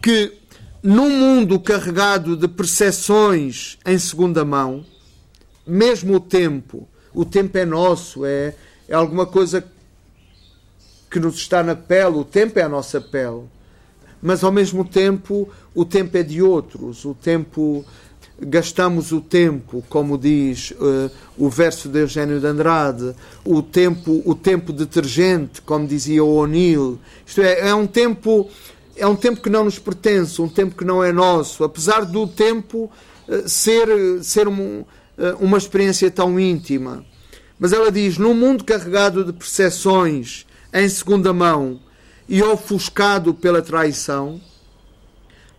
que num mundo carregado de percepções em segunda mão, mesmo o tempo, o tempo é nosso, é, é alguma coisa que nos está na pele, o tempo é a nossa pele. Mas ao mesmo tempo, o tempo é de outros, o tempo gastamos o tempo, como diz uh, o verso de Eugênio de Andrade, o tempo, o tempo detergente, como dizia o O'Neill. Isto é, é um tempo é um tempo que não nos pertence, um tempo que não é nosso, apesar do tempo uh, ser ser um, uma experiência tão íntima. Mas ela diz: num mundo carregado de percepções em segunda mão e ofuscado pela traição,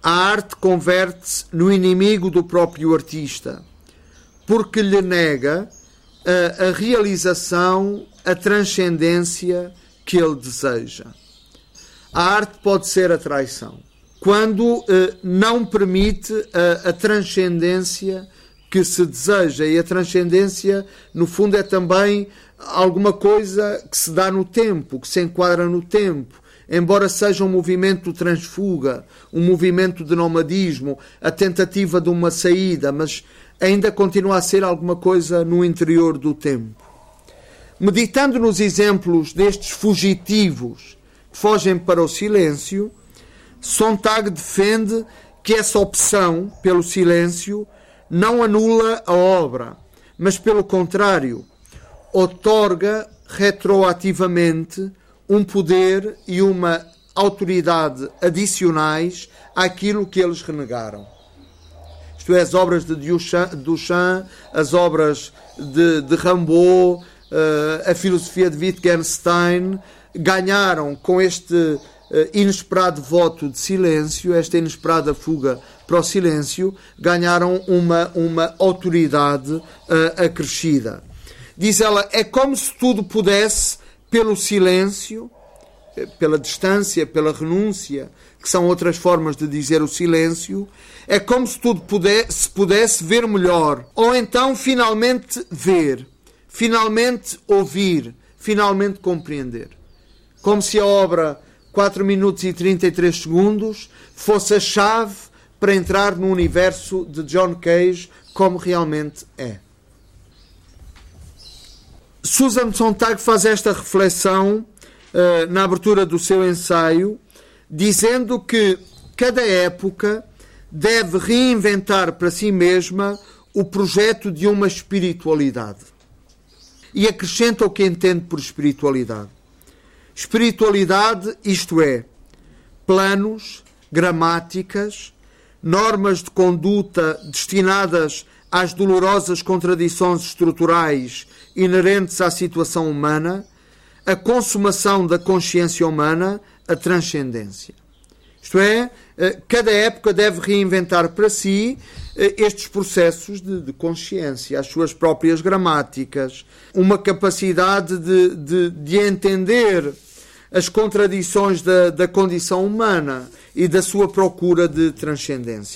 a arte converte-se no inimigo do próprio artista, porque lhe nega a, a realização, a transcendência que ele deseja. A arte pode ser a traição quando eh, não permite a, a transcendência que se deseja. E a transcendência, no fundo, é também alguma coisa que se dá no tempo, que se enquadra no tempo embora seja um movimento transfuga, um movimento de nomadismo, a tentativa de uma saída, mas ainda continua a ser alguma coisa no interior do tempo. Meditando nos exemplos destes fugitivos que fogem para o silêncio, Sontag defende que essa opção pelo silêncio não anula a obra, mas pelo contrário, otorga retroativamente um poder e uma autoridade adicionais àquilo que eles renegaram. Isto é, as obras de Duchamp, as obras de, de Rimbaud, uh, a filosofia de Wittgenstein, ganharam com este inesperado voto de silêncio, esta inesperada fuga para o silêncio, ganharam uma, uma autoridade uh, acrescida. Diz ela, é como se tudo pudesse pelo silêncio, eh, pela distância, pela renúncia, que são outras formas de dizer o silêncio, é como se tudo pudesse, se pudesse ver melhor. Ou então finalmente ver, finalmente ouvir, finalmente compreender. Como se a obra 4 minutos e 33 segundos fosse a chave para entrar no universo de John Cage como realmente é. Susan Sontag faz esta reflexão uh, na abertura do seu ensaio, dizendo que cada época deve reinventar para si mesma o projeto de uma espiritualidade. E acrescenta o que entende por espiritualidade. Espiritualidade, isto é, planos, gramáticas, normas de conduta destinadas às dolorosas contradições estruturais inerentes à situação humana, a consumação da consciência humana, a transcendência. Isto é, eh, cada época deve reinventar para si eh, estes processos de, de consciência, as suas próprias gramáticas, uma capacidade de, de, de entender as contradições da, da condição humana e da sua procura de transcendência.